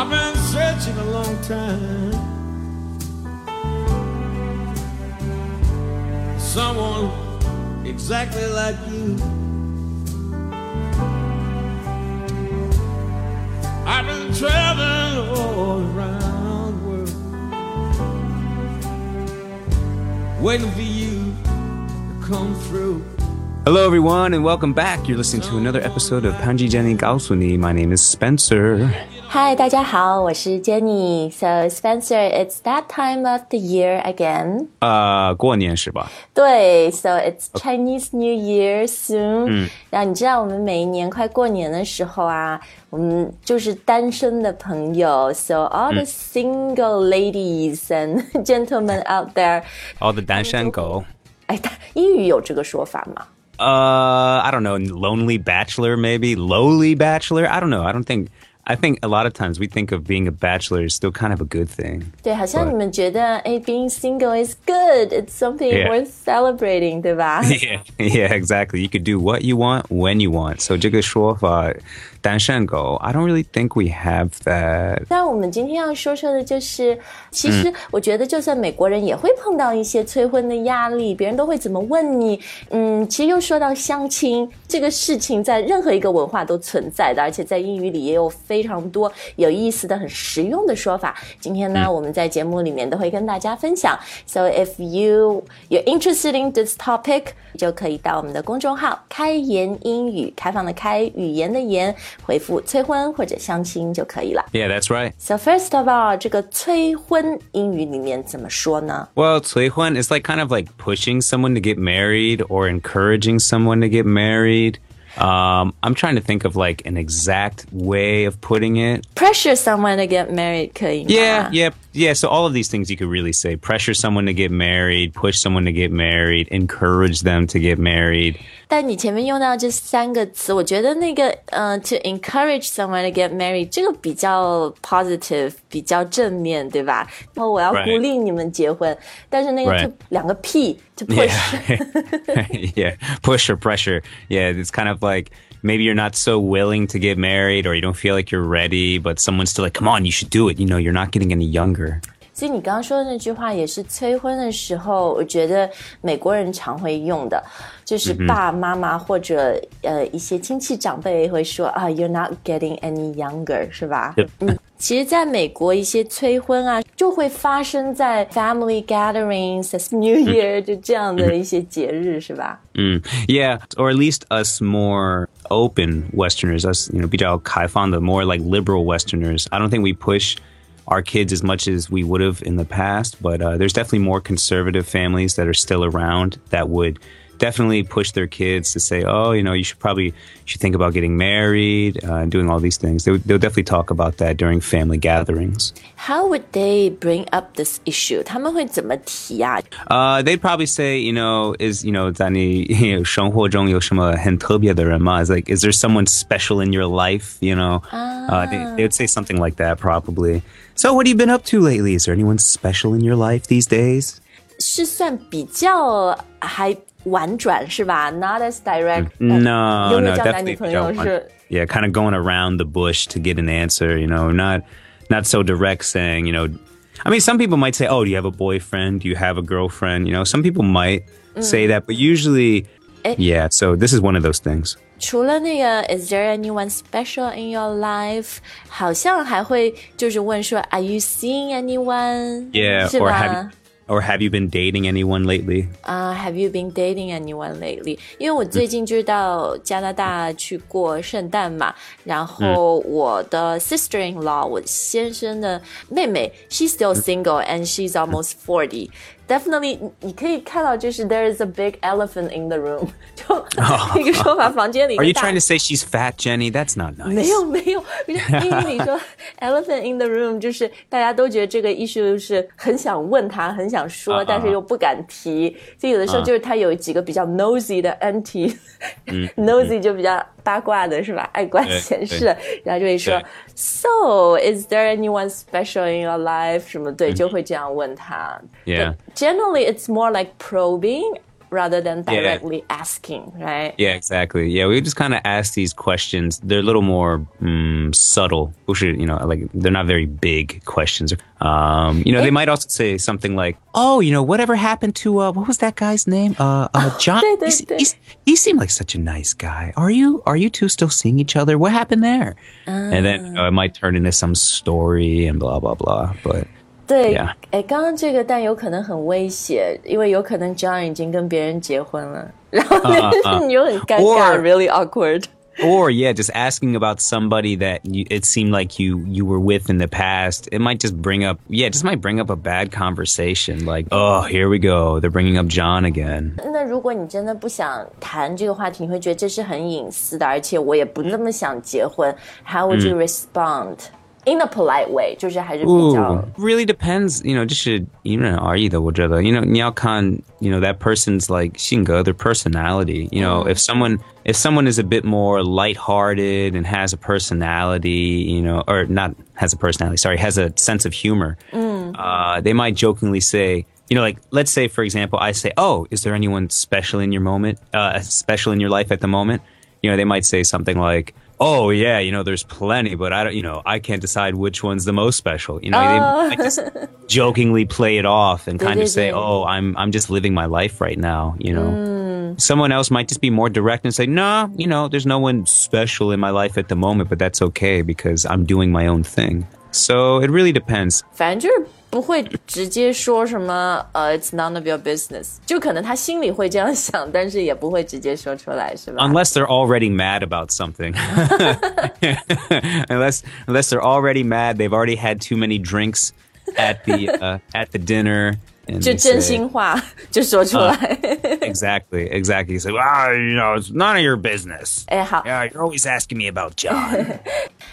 I've been searching a long time. Someone exactly like you. I've been traveling all around the world, waiting for you to come through. Hello, everyone, and welcome back. You're listening to another episode of Panji Jenny Gaosuni. My name is Spencer. 嗨，大家好，我是 Jenny。So Spencer, it's that time of the year again. 呃，过年是吧？对，So it's Chinese New Year soon。嗯，然后你知道我们每一年快过年的时候啊，我们就是单身的朋友，So all the single ladies and gentlemen out there， All the 单身狗。哎，英语有这个说法吗？ Uh, I don't know. Lonely bachelor, maybe lowly bachelor. I don't know. I don't think. I think a lot of times we think of being a bachelor is still kind of a good thing. 对，好像 Right. 你们觉得，哎，being single is good. It's something Yeah. worth celebrating，对吧？ Yeah, yeah, exactly. You could do what you want when you want. So 这个说法， 单身狗, I don't really think we have that. 但我们今天要说说的就是，其实我觉得，就算美国人也会碰到一些催婚的压力，别人都会怎么问你。嗯，其实又说到相亲这个事情，在任何一个文化都存在的，而且在英语里也有非常多有意思的、很实用的说法。今天呢，我们在节目里面都会跟大家分享。So if you you're interested in this topic，就可以到我们的公众号“开言英语”，开放的开，语言的言， 回复催婚或者相亲就可以了。 Yeah, that's right. So first of all，这个催婚英语里面怎么说呢？ Well, 催婚 is like kind of like pushing someone to get married or encouraging someone to get married. Um, I'm trying to think of like an exact way of putting it. Pressure someone to get married 可以吗 Yeah, yeah, yeah. So all of these things you could really say: pressure someone to get married, push someone to get married, encourage them to get married. 但你前面用到这三个词，我觉得那个呃，to encourage someone to get married 这个比较 positive，比较正面，对吧？然后我要 Right. 鼓励你们结婚，但是那个 Right. to 两个 P to push，、 Yeah, yeah. Push or pressure. Yeah, it's kind of like maybe you're not so willing to get married, or you don't feel like you're ready, but someone's still like, "Come on, you should do it." You know, you're not getting any younger. 所以你刚刚说的那句话也是催婚的时候，我觉得美国人常会用的，就是爸爸妈妈或者呃一些亲戚长辈会说啊，You're not getting any younger，是吧 Yep. 嗯， 其实，在美国一些催婚啊，就会发生在 family gatherings、New Year 就这样的一些节日，是吧？ Mm, yeah, or at least us more open Westerners, us you know, 比较开放的 more like liberal Westerners. I don't think we push our kids as much as we would have in the past, but uh, there's definitely more conservative families that are still around that would definitely push their kids to say, oh, you know, you should probably you should think about getting married uh, and doing all these things. They would, they'll definitely talk about that during family gatherings. How would they bring up this issue？他们会怎么提啊？ Uh, they'd probably say, you know, is you know, 在你生活中有什么很特别的人吗? Is like, is there someone special in your life? You know, uh, they, they would say something like that probably. So, what have you been up to lately? Is there anyone special in your life these days? 是算比较还 婉转是吧？Not as direct、 No, 有没有 no, 交男女 definitely. 朋友是 Yeah, kind of going around the bush to get an answer. You know, not not so direct, saying, you know. I mean, some people might say, "Oh, do you have a boyfriend? Do you have a girlfriend?" You know, some people might say that, but usually, Eh. yeah. So this is one of those things. 除了那个 Is there anyone special in your life？好像还会就是问说 Are you seeing anyone？ Yeah, 是 or 吧 have or have you been dating anyone lately? 啊、h a v e you been dating anyone lately？因为我最近就是到加拿大去过圣诞嘛，然后我的 sister-in-law，我先生的妹妹，she's still single and she's almost forty。 Definitely，你你可以看到，就是 there is a big elephant in the room，就那个说法，房间里 Are you 大 trying to say she's fat, Jenny? That's not nice. 没有没有，就是英语里说 elephant in the room，就是大家都觉得这个 issue 是很想问他，很想说，啊但是又不敢提。所以有的时候就是他有几个比较 nosy 的 auntie，nosy 就比较八卦的是吧？爱管闲事，然后就会说对 So is there anyone special in your life？什么对，就会这样问他。 Yeah. Generally, it's more like probing. rather than directly asking, right? Yeah, exactly. Yeah, we just kind of ask these questions. They're a little more mm, subtle. You know, like they're not very big questions. Um, you know, they might also say something like, "Oh, you know, whatever happened to uh, what was that guy's name? Uh, uh John. He's, he's, he seemed like such a nice guy. Are you are you two still seeing each other? What happened there?" And then you know, it might turn into some story and blah blah blah. But 对，哎，刚刚这个但有可能很危险，因为有可能 John 已经跟别人结婚了，然后你又很尴尬，really awkward。Or yeah, just asking about somebody that you, it seemed like you you were with in the past. It might just bring up yeah, it just might bring up a bad conversation. Like oh, here we go, they're bringing up John again. 那如果你真的不想谈这个话题，你会觉得这是很隐私的，而且我也不那么想结婚。How would you respond? in a polite way，就是还是比较。Really depends, you know，就是因人而异的。我觉得，you know，你要看，you know that person's like 性格，their personality. You know, if someone if someone is a bit more lighthearted and has a personality, you know, or not has a personality, sorry, has a sense of humor, uh, they might jokingly say. You know, like let's say, for example, I say, "Oh, is there anyone special in your moment? Uh, special in your life at the moment?" You know, they might say something like, oh yeah, you know, there's plenty, but I don't, you know, I can't decide which one's the most special. You know, oh. they just jokingly play it off and kind of say, oh, I'm, I'm just living my life right now. You know, mm. someone else might just be more direct and say, nah, you know, there's no one special in my life at the moment, but that's okay because I'm doing my own thing. So it really depends. 反正就是 不会直接说什么呃、uh,，It's none of your business，就可能他心里会这样想，但是也不会直接说出来，是吧？Unless they're already mad about something. unless unless they're already mad, they've already had too many drinks at the uh, at the dinner. 就真心话就说出来。Uh, exactly, exactly. So, ah, you know, it's none of your business. 哎，好。Yeah, you're always asking me about John.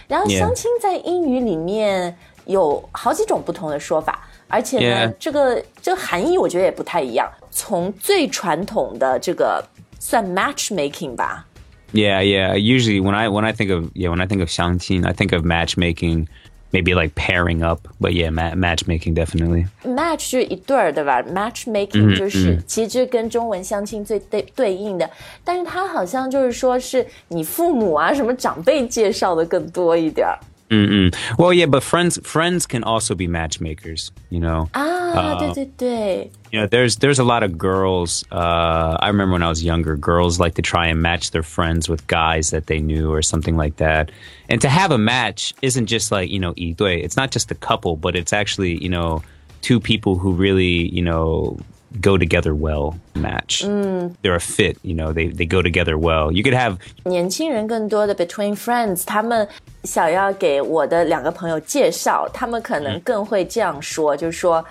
然后相亲在英语里面 有好几种不同的说法，而且呢，这个这个含义我觉得也不太一样。从最传统的这个算 matchmaking 吧。Yeah, yeah. Usually when I when I think of yeah when I think of 相亲 I think of matchmaking. maybe like pairing up. But yeah, ma- matchmaking definitely. Match 就是一对儿，对吧？Matchmaking 就是、嗯、其实跟中文相亲最对对应的，但是它好像就是说是你父母啊什么长辈介绍的更多一点儿。Mm-mm. Well, yeah, but friends friends can also be matchmakers. You know. Ah, uh, 对对对. You know, there's there's a lot of girls. Uh, I remember when I was younger, girls like to try and match their friends with guys that they knew or something like that. And to have a match isn't just like you know, It's not just a couple, but it's actually you know two people who really you know go together well match. Mm. They're a fit, you know, they, they go together well. You could have 年轻人更多的 between friends，他们想要给我的两个朋友介绍，他们可能更会这样说，就是说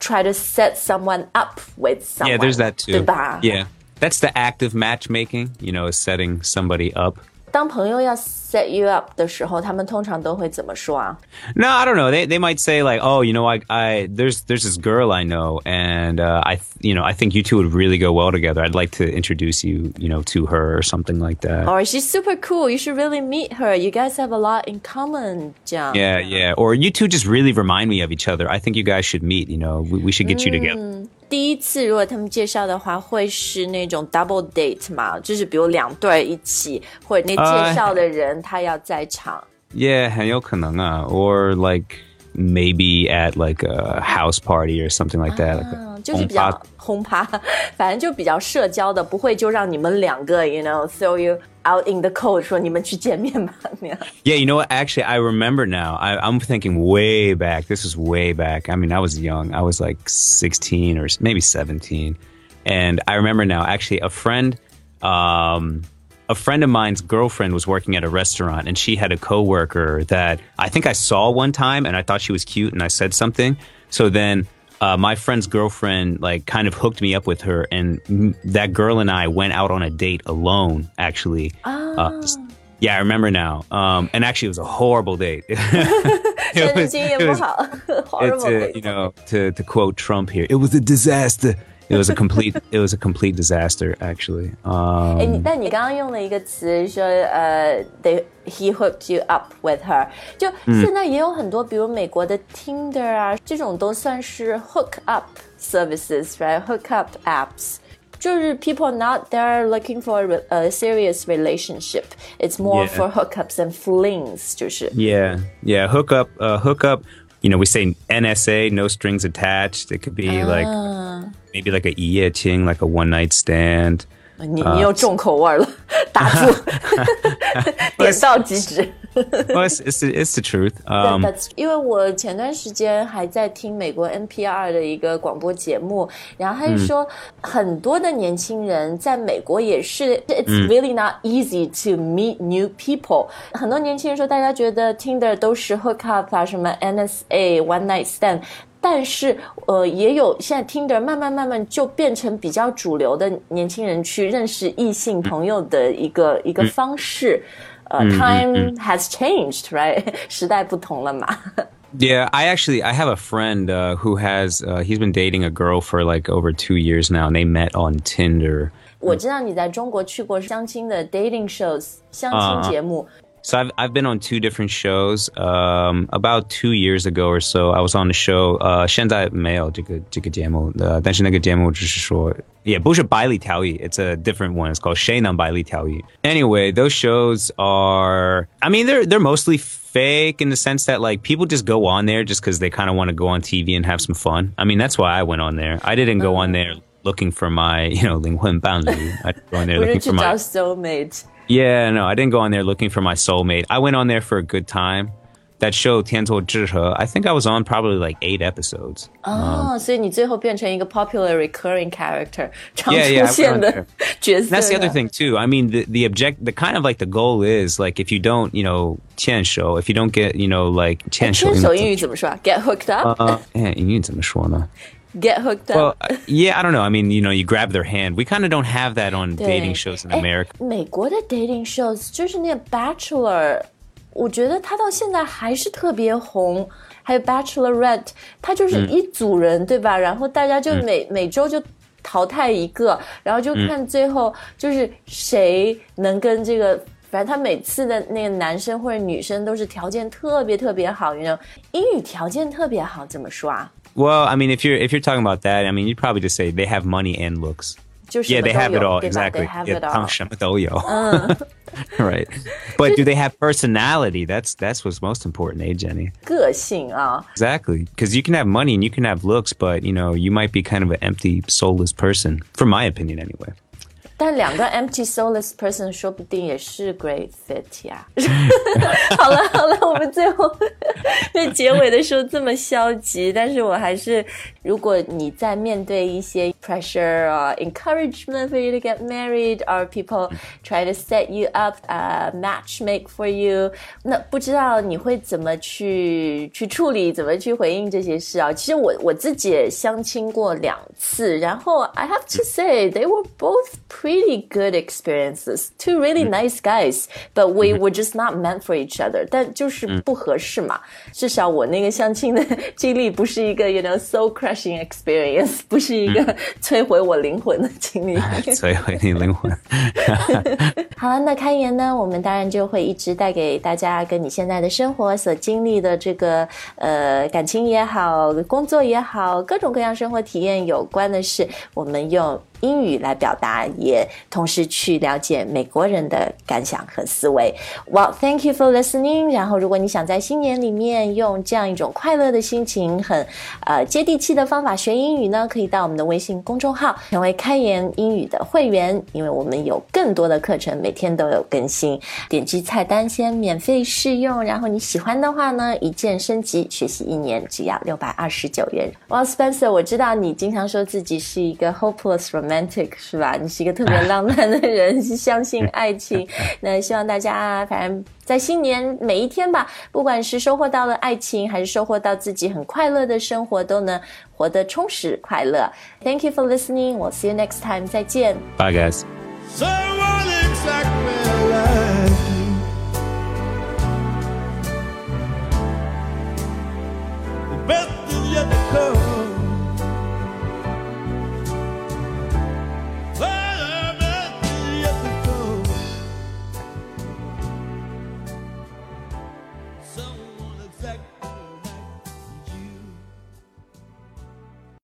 try to set someone up with someone. Yeah, there's that too. 对吧? Yeah. That's the act of matchmaking, you know, setting somebody up. 当朋友要 set you up 的时候，他们通常都会怎么说啊？No, I don't know. They they might say like, oh, you know, I I there's there's this girl I know, and uh, I you know I think you two would really go well together. I'd like to introduce you, you know, to her or something like that. Or she's super cool. You should really meet her. You guys have a lot in common. 这样。Yeah, yeah. Or you two just really remind me of each other. I think you guys should meet. You know, we, we should get you together. 第一次如果他们介绍的话，会是那种 double date 嘛，就是比如两对一起，或者那介绍的人他要在场。Yeah，很有可能啊，or like maybe at like a house party or something like that，、啊、就是比较轰趴，反正就比较社交的，不会就让你们两个，you know throw you out in the cold 说你们去见面吧那样。Yeah, you know what? Actually, I remember now. I, I'm thinking way back. This is way back. I mean, I was young. I was like 16 or maybe 17, and I remember now. Actually, a friend. Um, a friend of mine's girlfriend was working at a restaurant and she had a coworker that I think I saw one time and I thought she was cute and I said something. So then uh, my friend's girlfriend like kind of hooked me up with her, and m- that girl and I went out on a date alone. Actually, oh. uh, yeah, I remember now. Um, and actually, it was a horrible date. it was, it was, you know, to to quote Trump here, it was a disaster. It was a complete. it was a complete disaster, actually. Um, 哎，你但你刚刚用了一个词说，呃，they he hooked you up with her。就现在也有很多，比如美国的 Tinder 啊，这种都算是 hook up services，right？hook up apps。 就是 people not they're looking for a serious relationship. It's more Yeah. for hookups and flings，就是 Yeah, yeah. Hook up, uh, hook up. You know, we say NSA, no strings attached. It could be like maybe like a 一夜情, like a one night stand. 你你又重口味了，打住，点到即止。 well, it's, it's, it's the truth. Um, That's 因为我前段时间还在听美国 NPR 的一个广播节目，然后他就说，很多的年轻人在美国也是，It's really not easy to meet new people。很多年轻人说，大家觉得 Tinder 都是 hook up 啊，什么 NSA one night stand。 但是，呃，也有现在 Tinder 慢慢慢慢就变成比较主流的年轻人去认识异性朋友的一个、一个方式。呃、t i m e has changed, right？时代不同了嘛。yeah, I actually I have a friend uh, who has uh, he's been dating a girl for like over two years now, and they met on Tinder. 我知道你在中国去过相亲的 dating shows 相亲节目。So I've I've been on two different shows. Um, about two years ago or so, I was on the show. Uh, 现在没有这个这个节目，呃，但是那个节目只是说，也不是百里挑一，it's a different one. It's called 谁能百里挑一. Anyway, those shows are. I mean, they're they're mostly fake in the sense that like people just go on there just because they kind of want to go on TV and have some fun. I mean, that's why I went on there. I didn't go on there looking for my you know 灵魂伴侣. I didn't go on there 不是 looking 去 for my 找 soulmate， yeah, no, I didn't go on there looking for my soulmate. I went on there for a good time. That show, 天作之合, I think I was on probably like eight episodes. 哦，所以你最后变成一个 popular recurring character，常 Yeah, yeah, 出现 I went 的 there. 角色。 That's the other thing too. I mean, the the object, the kind of like the goal is like if you don't, you know, 牵手, if you don't get, you know, like 牵手,牵手英语怎么说啊？Get hooked up，Get uh, eh, 英语怎么说呢? hooked Well, up。 uh, yeah, I don't know. I mean, you know, you grab their hand. We kind of don't have that on 对 dating shows in 哎 America. 美国的 dating shows 就是那个 Bachelor，我觉得他到现在还是特别红。还有 Bachelorette，他就是一组人，对吧？然后大家就每、每周就淘汰一个，然后就看最后就是谁能跟这个。反正他每次的那个男生或者女生都是条件特别特别好，你知道，英语条件特别好，怎么说啊？ Well, I mean, if you're if you're talking about that, I mean, you'd probably just say they have money and looks. 就什 Yeah, 么 they 都 have it 有 all. 对吧 Exactly. They have Yeah, it all. 汤什么都有. right. But do they have personality? That's that's what's most important, eh, Jenny? 个性啊， Exactly. Because you can have money and you can have looks, but you know, you might be kind of an empty, soulless person. From my opinion, anyway. 但两个 empty soulless person 说不定也是 great fit 呀。好了好了，我们最后在结尾的时候这么消极，但是我还是，如果你在面对一些 pressure 啊、encouragement for you to get married, or people try to set you up, uh, match make for you，那不知道你会怎么去去处理，怎么去回应这些事啊？其实我我自己也相亲过两次，然后 I have to say they were both pretty good experiences. Two really nice guys, but we were just not meant for each other. 但就是不合适嘛。至少我那个相亲的经历不是一个 you know soul crushing experience，不是一个摧毁我灵魂的经历。所以会你灵魂。好了，那开言呢，我们当然就会一直带给大家跟你现在的生活所经历的这个呃感情也好，工作也好，各种各样生活体验有关的事，我们用 英语来表达，也同时去了解美国人的感想和思维。Well, thank you for listening。然后，如果你想在新年里面用这样一种快乐的心情，很呃接地气的方法学英语呢，可以到我们的微信公众号成为开言英语的会员，因为我们有更多的课程，每天都有更新。点击菜单先免费试用，然后你喜欢的话呢，一键升级，学习一年只要六百二十九元。Well, Spencer，我知道你经常说自己是一个 hopeless romantic，是吧？你是一个特别浪漫的人，是相信爱情。那希望大家反正。在新年每一天吧，不管是收获到了爱情，还是收获到自己很快乐的生活，都能活得充实快乐。Thank you for listening. We'll see you next time. 再见。 Bye, guys. Someone exactly like you. The best is yet to come.